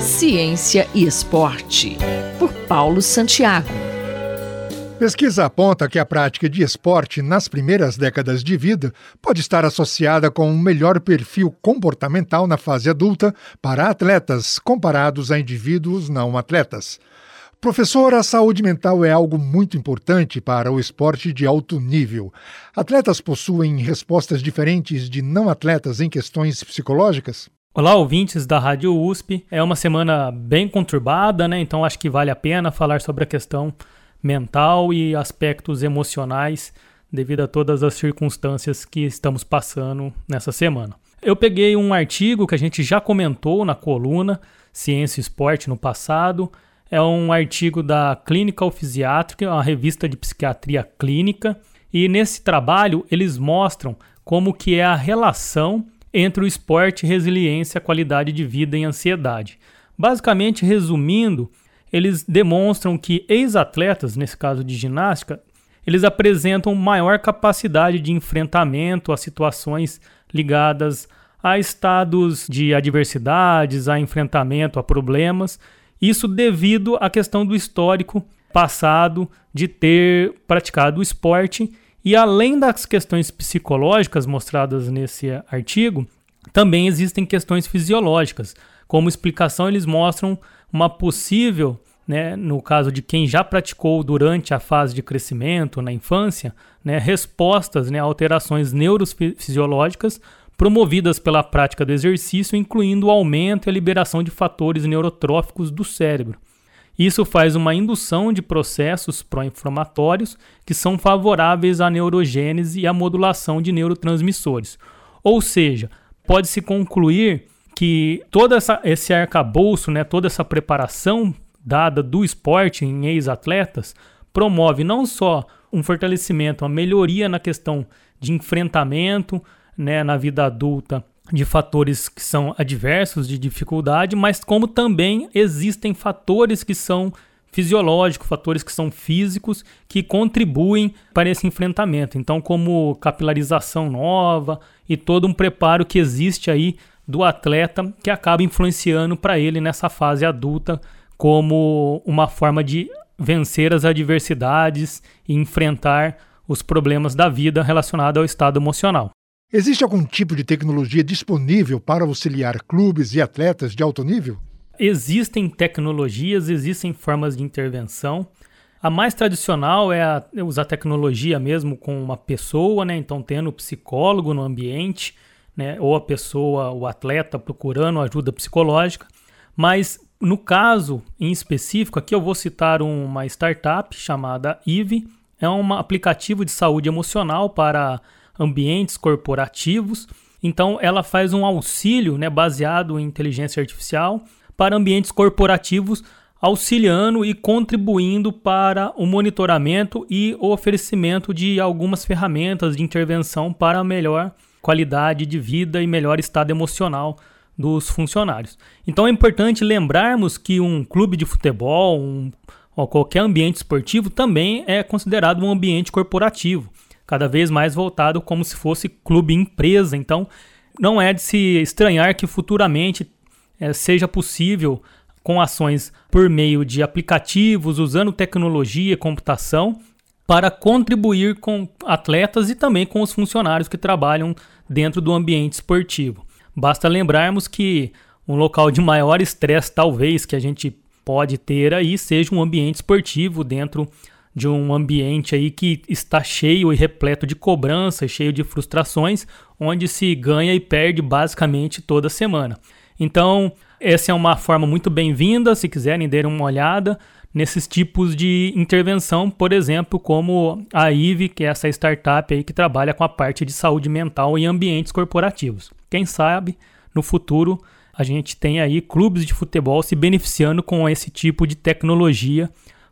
Ciência e Esporte, por Paulo Santiago. Pesquisa aponta que a prática de esporte nas primeiras décadas de vida pode estar associada com um melhor perfil comportamental na fase adulta para atletas comparados a indivíduos não atletas. Professor, a saúde mental é algo muito importante para o esporte de alto nível. Atletas possuem respostas diferentes de não atletas em questões psicológicas? Olá, ouvintes da Rádio USP. É uma semana bem conturbada, né? Então acho que vale a pena falar sobre a questão mental e aspectos emocionais devido a todas as circunstâncias que estamos passando nessa semana. Eu peguei um artigo que a gente já comentou na coluna Ciência e Esporte no passado. É um artigo da Clinical Physiatric, uma revista de psiquiatria clínica, e nesse trabalho eles mostram como que é a relação entre o esporte, resiliência, qualidade de vida e ansiedade. Basicamente, resumindo, eles demonstram que ex-atletas, nesse caso de ginástica, eles apresentam maior capacidade de enfrentamento a situações ligadas a estados de adversidades, a enfrentamento a problemas, isso devido à questão do histórico passado de ter praticado o esporte e além das questões psicológicas mostradas nesse artigo, também existem questões fisiológicas. Como explicação, eles mostram uma possível, né, no caso de quem já praticou durante a fase de crescimento, na infância, né, respostas né, a alterações neurofisiológicas promovidas pela prática do exercício, incluindo o aumento e a liberação de fatores neurotróficos do cérebro. Isso faz uma indução de processos pró-inflamatórios que são favoráveis à neurogênese e à modulação de neurotransmissores. Ou seja, pode-se concluir que todo essa, esse arcabouço, né, toda essa preparação dada do esporte em ex-atletas promove não só um fortalecimento, uma melhoria na questão de enfrentamento né, na vida adulta de fatores que são adversos, de dificuldade, mas como também existem fatores que são fisiológicos, fatores que são físicos que contribuem para esse enfrentamento. Então, como capilarização nova e todo um preparo que existe aí do atleta que acaba influenciando para ele nessa fase adulta como uma forma de vencer as adversidades e enfrentar os problemas da vida relacionados ao estado emocional. Existe algum tipo de tecnologia disponível para auxiliar clubes e atletas de alto nível? Existem tecnologias, existem formas de intervenção. A mais tradicional é, a, é usar tecnologia mesmo com uma pessoa, né? Então, tendo psicólogo no ambiente, né? Ou a pessoa, o atleta procurando ajuda psicológica. Mas no caso em específico, aqui eu vou citar uma startup chamada Eve. É um aplicativo de saúde emocional para ambientes corporativos. Então, ela faz um auxílio né, baseado em inteligência artificial para ambientes corporativos, auxiliando e contribuindo para o monitoramento e o oferecimento de algumas ferramentas de intervenção para melhor qualidade de vida e melhor estado emocional dos funcionários. Então é importante lembrarmos que um clube de futebol, um, ou qualquer ambiente esportivo também é considerado um ambiente corporativo cada vez mais voltado como se fosse clube empresa. Então, não é de se estranhar que futuramente é, seja possível, com ações por meio de aplicativos, usando tecnologia e computação, para contribuir com atletas e também com os funcionários que trabalham dentro do ambiente esportivo. Basta lembrarmos que um local de maior estresse, talvez, que a gente pode ter aí, seja um ambiente esportivo dentro de um ambiente aí que está cheio e repleto de cobranças, cheio de frustrações, onde se ganha e perde basicamente toda semana. Então, essa é uma forma muito bem-vinda, se quiserem dar uma olhada nesses tipos de intervenção, por exemplo, como a IVE, que é essa startup aí que trabalha com a parte de saúde mental em ambientes corporativos. Quem sabe no futuro a gente tem aí clubes de futebol se beneficiando com esse tipo de tecnologia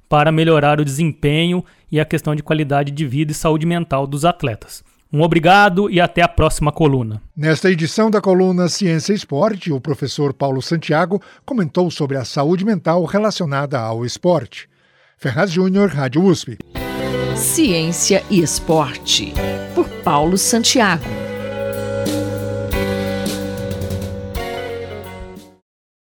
para melhorar o desempenho e a questão de qualidade de vida e saúde mental dos atletas. Um obrigado e até a próxima coluna. Nesta edição da coluna Ciência e Esporte, o professor Paulo Santiago comentou sobre a saúde mental relacionada ao esporte. Ferraz Júnior, Rádio USP. Ciência e Esporte, por Paulo Santiago.